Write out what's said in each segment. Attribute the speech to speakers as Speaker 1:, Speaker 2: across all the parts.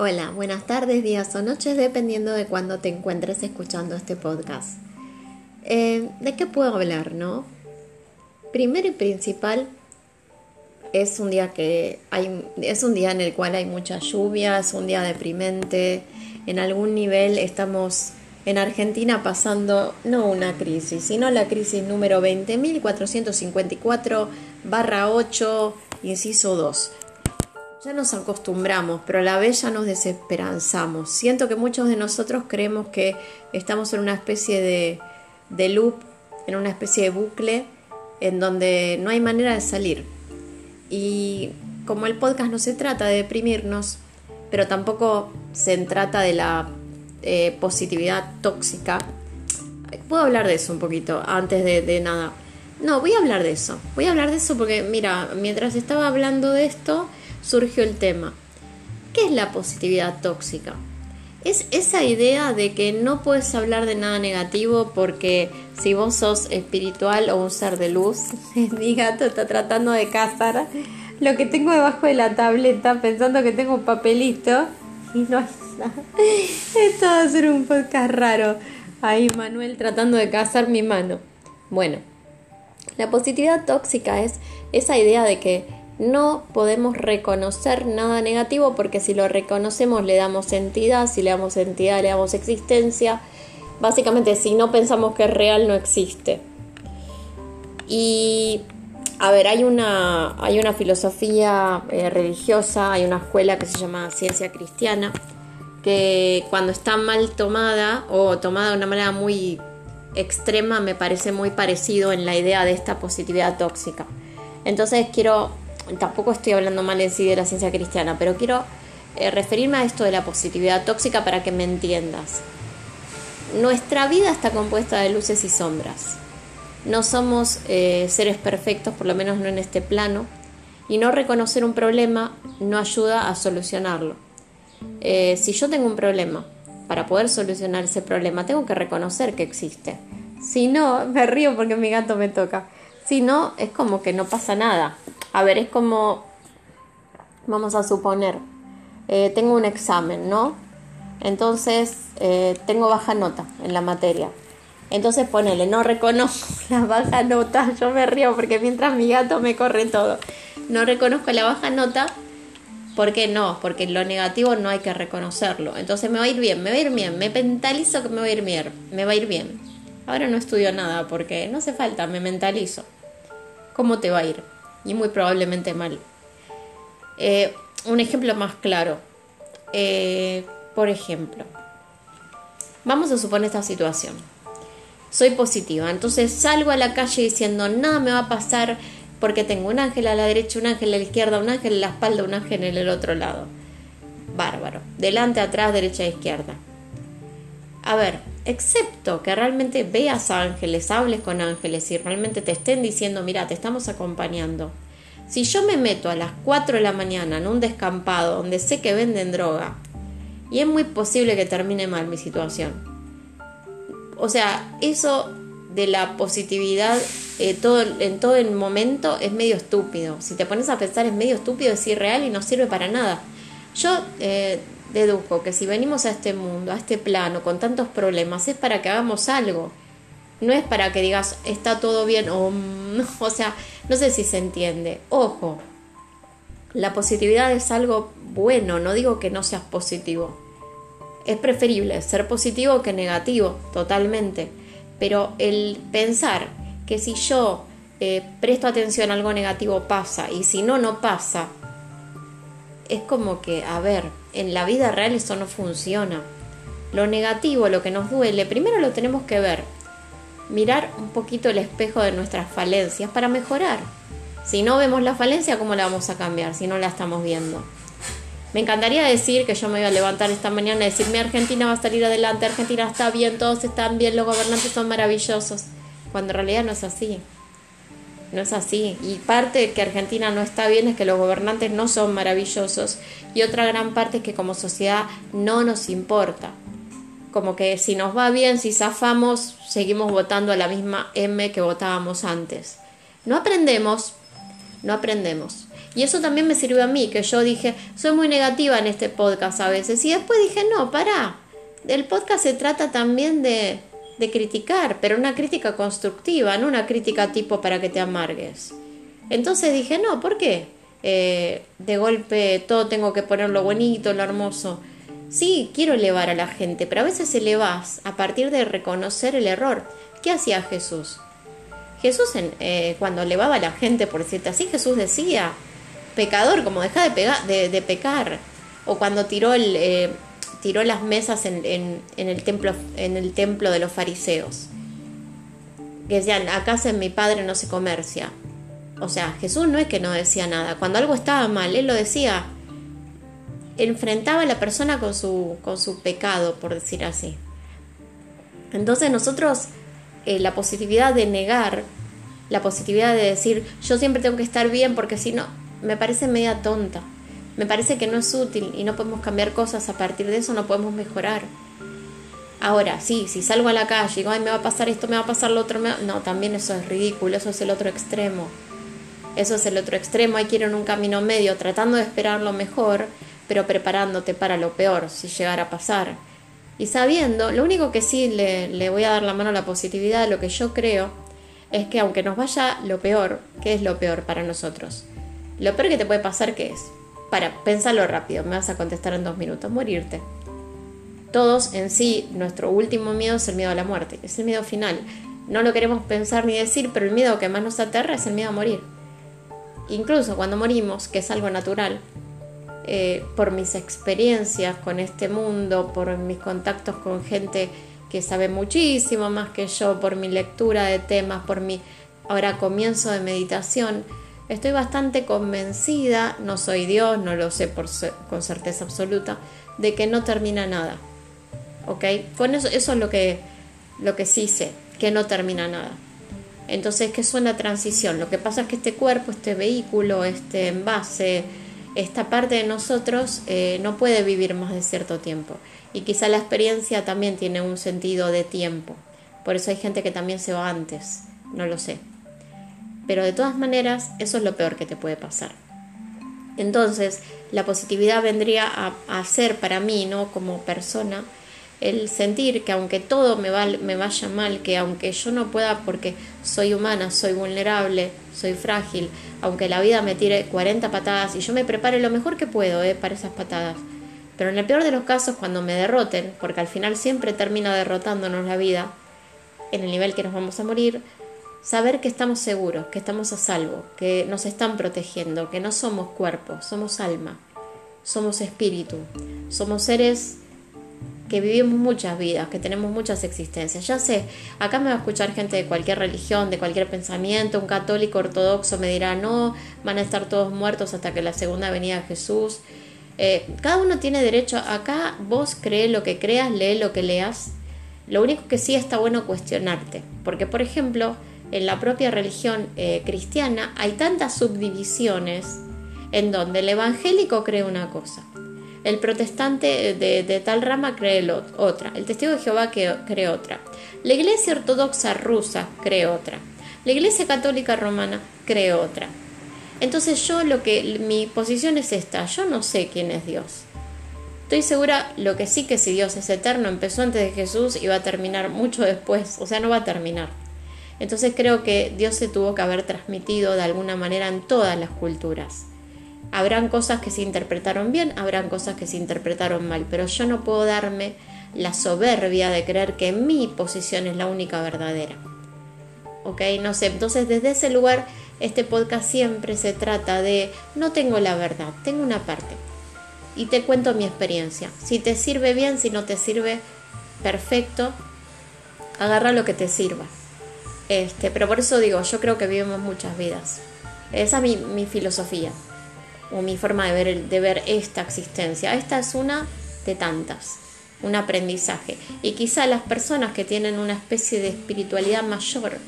Speaker 1: Hola, buenas tardes, días o noches, dependiendo de cuándo te encuentres escuchando este podcast. Eh, ¿De qué puedo hablar, no? Primero y principal, es un día que hay, es un día en el cual hay mucha lluvia, es un día deprimente. En algún nivel estamos en Argentina pasando no una crisis, sino la crisis número 20.454 barra 8, inciso 2 ya nos acostumbramos, pero a la vez ya nos desesperanzamos. Siento que muchos de nosotros creemos que estamos en una especie de, loop, en una especie de bucle, en donde no hay manera de salir. Y como el podcast no se trata de deprimirnos, pero tampoco se trata de la eh, positividad tóxica, puedo hablar de eso un poquito antes de, de nada. No, voy a hablar de eso. Voy a hablar de eso porque, mira, mientras estaba hablando de esto, surgió el tema. ¿Qué es la positividad tóxica? Es esa idea de que no puedes hablar de nada negativo porque si vos sos espiritual o un ser de luz, mi gato está tratando de cazar lo que tengo debajo de la tableta pensando que tengo un papelito y no hay nada. Esto va a ser un podcast raro. Ahí Manuel tratando de cazar mi mano. Bueno, la positividad tóxica es esa idea de que no podemos reconocer nada negativo porque si lo reconocemos le damos entidad, si le damos entidad le damos existencia. Básicamente si no pensamos que es real no existe. Y a ver, hay una, hay una filosofía eh, religiosa, hay una escuela que se llama ciencia cristiana, que cuando está mal tomada o tomada de una manera muy extrema me parece muy parecido en la idea de esta positividad tóxica. Entonces quiero tampoco estoy hablando mal en sí de la ciencia cristiana, pero quiero eh, referirme a esto de la positividad tóxica para que me entiendas. Nuestra vida está compuesta de luces y sombras. No somos eh, seres perfectos, por lo menos no en este plano, y no reconocer un problema no ayuda a solucionarlo. Eh, si yo tengo un problema, para poder solucionar ese problema tengo que reconocer que existe. Si no, me río porque mi gato me toca. Si no, es como que no pasa nada. A ver, es como, vamos a suponer, eh, tengo un examen, ¿no? Entonces, eh, tengo baja nota en la materia. Entonces ponele, no reconozco la baja nota, yo me río porque mientras mi gato me corre todo. No reconozco la baja nota, ¿por qué no? Porque lo negativo no hay que reconocerlo. Entonces me va a ir bien, me va a ir bien, me mentalizo que me va a ir bien, me va a ir bien. Ahora no estudio nada porque no hace falta, me mentalizo. ¿Cómo te va a ir? y muy probablemente mal. Eh, un ejemplo más claro. Eh, por ejemplo, vamos a suponer esta situación. Soy positiva, entonces salgo a la calle diciendo nada me va a pasar porque tengo un ángel a la derecha, un ángel a la izquierda, un ángel en la espalda, un ángel en el otro lado. Bárbaro. Delante, atrás, derecha, izquierda. A ver, excepto que realmente veas ángeles, hables con ángeles y realmente te estén diciendo, mira, te estamos acompañando. Si yo me meto a las 4 de la mañana en un descampado donde sé que venden droga, y es muy posible que termine mal mi situación. O sea, eso de la positividad eh, en todo el momento es medio estúpido. Si te pones a pensar es medio estúpido, es irreal y no sirve para nada. Yo eh, deduzco que si venimos a este mundo, a este plano, con tantos problemas, es para que hagamos algo. No es para que digas, está todo bien, o, o sea, no sé si se entiende. Ojo, la positividad es algo bueno, no digo que no seas positivo. Es preferible ser positivo que negativo, totalmente. Pero el pensar que si yo eh, presto atención a algo negativo pasa y si no, no pasa, es como que, a ver, en la vida real eso no funciona. Lo negativo, lo que nos duele, primero lo tenemos que ver. Mirar un poquito el espejo de nuestras falencias para mejorar. Si no vemos la falencia, ¿cómo la vamos a cambiar si no la estamos viendo? Me encantaría decir que yo me iba a levantar esta mañana y decir, mi Argentina va a salir adelante, Argentina está bien, todos están bien, los gobernantes son maravillosos, cuando en realidad no es así. No es así. Y parte de que Argentina no está bien es que los gobernantes no son maravillosos. Y otra gran parte es que como sociedad no nos importa. Como que si nos va bien, si zafamos, seguimos votando a la misma M que votábamos antes. No aprendemos, no aprendemos. Y eso también me sirvió a mí, que yo dije, soy muy negativa en este podcast a veces. Y después dije, no, para. El podcast se trata también de, de criticar, pero una crítica constructiva, no una crítica tipo para que te amargues. Entonces dije, no, ¿por qué? Eh, de golpe todo tengo que ponerlo bonito, lo hermoso. Sí, quiero elevar a la gente, pero a veces elevas a partir de reconocer el error. ¿Qué hacía Jesús? Jesús eh, cuando elevaba a la gente, por decirte así, Jesús decía, pecador, como deja de, de, pecar. O cuando tiró, el, eh, tiró las mesas en, el templo, en el templo de los fariseos. Que decían, casa en mi padre no se comercia. O sea, Jesús no es que no decía nada. Cuando algo estaba mal, Él lo decía. Enfrentaba a la persona con su, con su pecado, por decir así. Entonces nosotros, eh, la positividad de negar, la positividad de decir, yo siempre tengo que estar bien porque si no, me parece media tonta. Me parece que no es útil y no podemos cambiar cosas a partir de eso, no podemos mejorar. Ahora, sí, si salgo a la calle y digo, ay, me va a pasar esto, me va a pasar lo otro, no, también eso es ridículo, eso es el otro extremo. Eso es el otro extremo, hay que ir en un camino medio, tratando de esperar lo mejor, pero preparándote para lo peor, si llegara a pasar. Y sabiendo, lo único que sí le, le voy a dar la mano a la positividad, lo que yo creo, es que aunque nos vaya lo peor, ¿qué es lo peor para nosotros? Lo peor que te puede pasar, ¿qué es? Para, pensarlo rápido, me vas a contestar en dos minutos, morirte. Todos en sí, nuestro último miedo es el miedo a la muerte, es el miedo final. No lo queremos pensar ni decir, pero el miedo que más nos aterra es el miedo a morir. Incluso cuando morimos, que es algo natural, eh, por mis experiencias con este mundo, por mis contactos con gente que sabe muchísimo más que yo, por mi lectura de temas, por mi ahora comienzo de meditación, Estoy bastante convencida, no soy Dios, no lo sé por con certeza absoluta, de que no termina nada. ¿Ok? Con eso, eso es lo que, lo que sí sé, que no termina nada. Entonces, ¿qué es una transición? Lo que pasa es que este cuerpo, este vehículo, este envase, esta parte de nosotros eh, no puede vivir más de cierto tiempo. Y quizá la experiencia también tiene un sentido de tiempo. Por eso hay gente que también se va antes. No lo sé pero de todas maneras eso es lo peor que te puede pasar. Entonces, la positividad vendría a, ser para mí, ¿no? Como persona, el sentir que aunque todo me, me vaya mal, que aunque yo no pueda porque soy humana, soy vulnerable, soy frágil, aunque la vida me tire 40 patadas y yo me prepare lo mejor que puedo ¿eh? para esas patadas, pero en el peor de los casos, cuando me derroten, porque al final siempre termina derrotándonos la vida, en el nivel que nos vamos a morir, saber que estamos seguros, que estamos a salvo, que nos están protegiendo, que no somos cuerpo, somos alma, somos espíritu, somos seres que vivimos muchas vidas, que tenemos muchas existencias. Ya sé, acá me va a escuchar gente de cualquier religión, de cualquier pensamiento, un católico ortodoxo me dirá, no, van a estar todos muertos hasta que la segunda venida de Jesús. Eh, cada uno tiene derecho, acá vos cree lo que creas, lee lo que leas. Lo único que sí está bueno cuestionarte, porque por ejemplo, en la propia religión eh, cristiana hay tantas subdivisiones en donde el evangélico cree una cosa, el protestante de, tal rama cree otra, el testigo de Jehová cree otra, la iglesia ortodoxa rusa cree otra, la iglesia católica romana cree otra. Entonces yo lo que mi posición es esta, yo no sé quién es Dios. Estoy segura lo que sí que si Dios es eterno empezó antes de Jesús y va a terminar mucho después, o sea, no va a terminar. Entonces creo que Dios se tuvo que haber transmitido de alguna manera en todas las culturas. Habrán cosas que se interpretaron bien, habrán cosas que se interpretaron mal, pero yo no puedo darme la soberbia de creer que mi posición es la única verdadera. ¿Ok? No sé, entonces desde ese lugar este podcast siempre se trata de no tengo la verdad, tengo una parte. Y te cuento mi experiencia. Si te sirve bien, si no te sirve, perfecto. Agarra lo que te sirva. Este, pero por eso digo, yo creo que vivimos muchas vidas. Esa es mi, filosofía o mi forma de ver, de ver esta existencia. Esta es una de tantas, un aprendizaje. Y quizá las personas que tienen una especie de espiritualidad mayor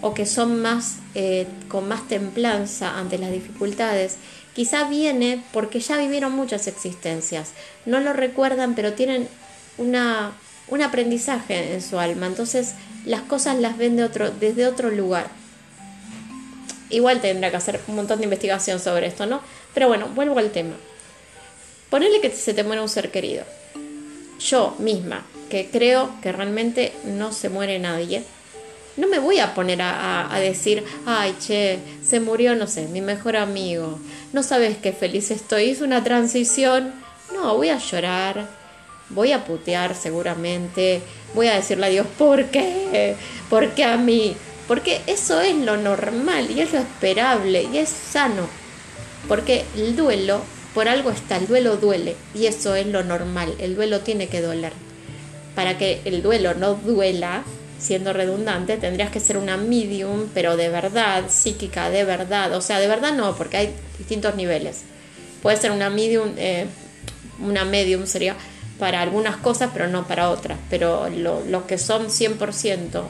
Speaker 1: o que son más eh, con más templanza ante las dificultades, quizá viene porque ya vivieron muchas existencias. No lo recuerdan, pero tienen un aprendizaje en su alma. Entonces las cosas las ven de otro, desde otro lugar. igual tendrá que hacer un montón de investigación sobre esto, ¿no? Pero bueno, vuelvo al tema. Ponele que se te muere un ser querido. Yo misma, que creo que realmente no se muere nadie, no me voy a poner a, a, decir, ay, che, se murió, no sé, mi mejor amigo, no sabes qué feliz estoy, hizo una transición. No, voy a llorar, voy a putear seguramente, voy a decirle a Dios, ¿por qué? ¿Por qué a mí? Porque eso es lo normal y es lo esperable y es sano. Porque el duelo, por algo está, el duelo duele y eso es lo normal, el duelo tiene que doler. Para que el duelo no duela, siendo redundante, tendrías que ser una medium, pero de verdad, psíquica, de verdad. O sea, de verdad no, porque hay distintos niveles. Puede ser una medium, eh, una medium sería para algunas cosas, pero no para otras. Pero los que son 100%,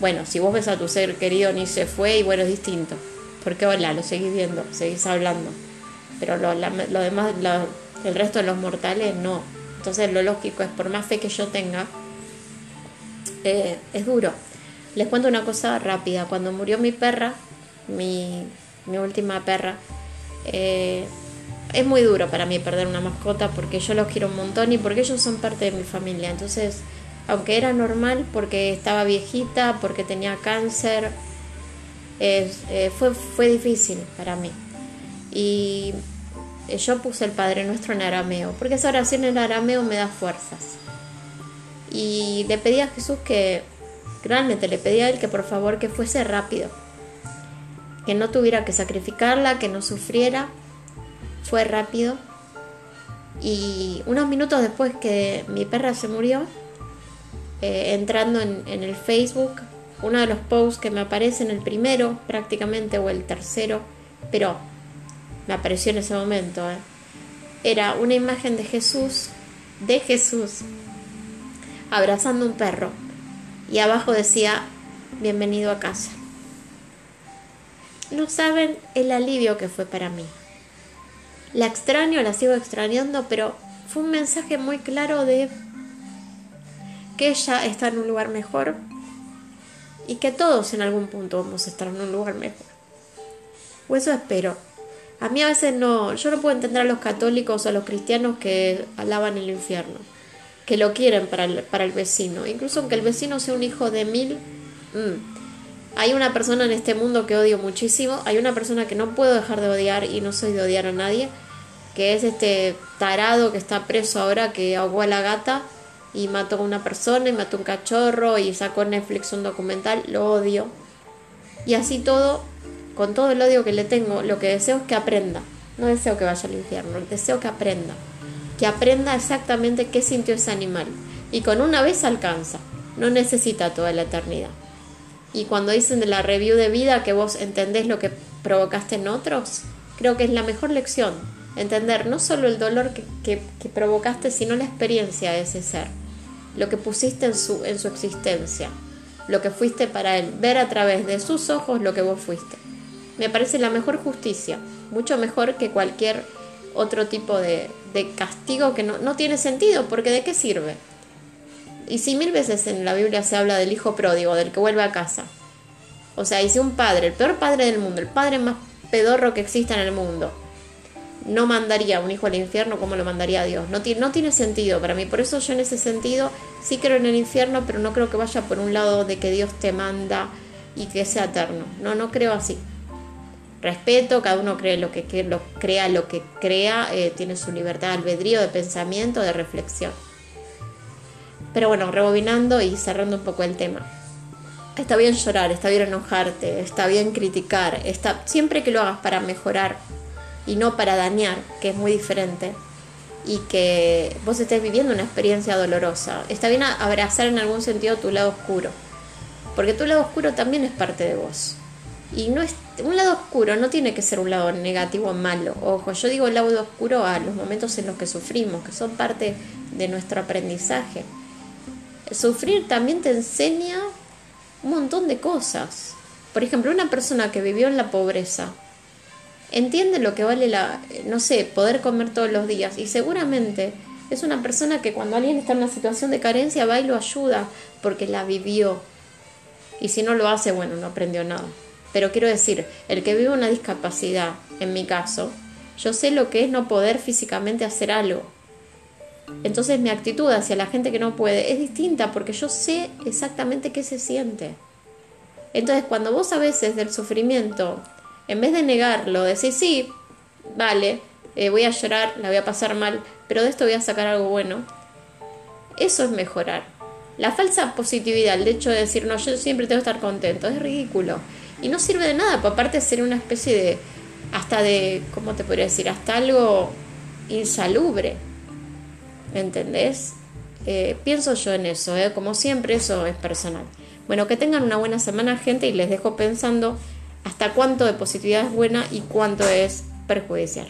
Speaker 1: bueno, si vos ves a tu ser querido ni se fue, y bueno, es distinto. Porque hola, lo seguís viendo, seguís hablando. Pero lo, lo demás, el resto de los mortales no. Entonces lo lógico es, por más fe que yo tenga, eh, es duro. Les cuento una cosa rápida. Cuando murió mi perra, mi, última perra, eh, es muy duro para mí perder una mascota porque yo los quiero un montón y porque ellos son parte de mi familia. Entonces, aunque era normal porque estaba viejita, porque tenía cáncer, eh, fue, fue difícil para mí. Y yo puse el Padre Nuestro en arameo, porque esa oración en arameo me da fuerzas. Y le pedí a Jesús que, realmente le pedí a él que por favor que fuese rápido, que no tuviera que sacrificarla, que no sufriera. Fue rápido. Y unos minutos después que mi perra se murió, eh, entrando en, el Facebook, uno de los posts que me aparece en el primero prácticamente o el tercero, pero me apareció en ese momento, eh, era una imagen de Jesús, de Jesús, abrazando un perro y abajo decía, bienvenido a casa. No saben el alivio que fue para mí. La extraño, la sigo extrañando, pero fue un mensaje muy claro de que ella está en un lugar mejor y que todos en algún punto vamos a estar en un lugar mejor. O eso espero. A mí a veces no, yo no puedo entender a los católicos o a los cristianos que alaban el infierno que lo quieren para el, para el vecino. Incluso aunque el vecino sea un hijo de mil, mm, hay una persona en este mundo que odio muchísimo, hay una persona que no puedo dejar de odiar y no soy de odiar a nadie, que es este tarado que está preso ahora que ahogó a la gata y mató a una persona y mató a un cachorro y sacó en Netflix un documental, lo odio. Y así todo, con todo el odio que le tengo, lo que deseo es que aprenda. No deseo que vaya al infierno, deseo que aprenda que aprenda exactamente qué sintió ese animal. Y con una vez alcanza, no necesita toda la eternidad. Y cuando dicen de la review de vida que vos entendés lo que provocaste en otros, creo que es la mejor lección. Entender no solo el dolor que, provocaste, sino la experiencia de ese ser. Lo que pusiste en su, en su existencia. Lo que fuiste para él. Ver a través de sus ojos lo que vos fuiste. Me parece la mejor justicia. Mucho mejor que cualquier otro tipo de, de castigo que no, no tiene sentido, porque ¿de qué sirve? Y si mil veces en la Biblia se habla del hijo pródigo, del que vuelve a casa. O sea, y si un padre, el peor padre del mundo, el padre más pedorro que exista en el mundo, no mandaría a un hijo al infierno como lo mandaría Dios. No, tiene sentido para mí. Por eso yo en ese sentido sí creo en el infierno, pero no creo que vaya por un lado de que Dios te manda y que sea eterno. No, no creo así respeto, cada uno cree lo que, crea lo que crea, eh, tiene su libertad de albedrío, de pensamiento, de reflexión. Pero bueno, rebobinando y cerrando un poco el tema. Está bien llorar, está bien enojarte, está bien criticar, está, siempre que lo hagas para mejorar y no para dañar, que es muy diferente, y que vos estés viviendo una experiencia dolorosa. Está bien abrazar en algún sentido tu lado oscuro, porque tu lado oscuro también es parte de vos. Y no es, un lado oscuro no tiene que ser un lado negativo o malo. Ojo, yo digo el lado oscuro a los momentos en los que sufrimos, que son parte de nuestro aprendizaje. Sufrir también te enseña un montón de cosas. Por ejemplo, una persona que vivió en la pobreza entiende lo que vale la, no sé, poder comer todos los días y seguramente es una persona que cuando alguien está en una situación de carencia va y lo ayuda porque la vivió. Y si no lo hace, bueno, no aprendió nada. Pero quiero decir, el que vive una discapacidad, en mi caso, yo sé lo que es no poder físicamente hacer algo. Entonces mi actitud hacia la gente que no puede es distinta porque yo sé exactamente qué se siente. Entonces cuando vos a veces del sufrimiento, en vez de negarlo, decís, sí, vale, eh, voy a llorar, la voy a pasar mal, pero de esto voy a sacar algo bueno, eso es mejorar. La falsa positividad, el hecho de decir, no, yo siempre tengo que estar contento, es ridículo. Y no sirve de nada, aparte de ser una especie de, hasta de, ¿cómo te podría decir? Hasta algo insalubre. ¿Entendés? Eh, pienso yo en eso, ¿eh? como siempre eso es personal. Bueno, que tengan una buena semana gente y les dejo pensando hasta cuánto de positividad es buena y cuánto es perjudicial.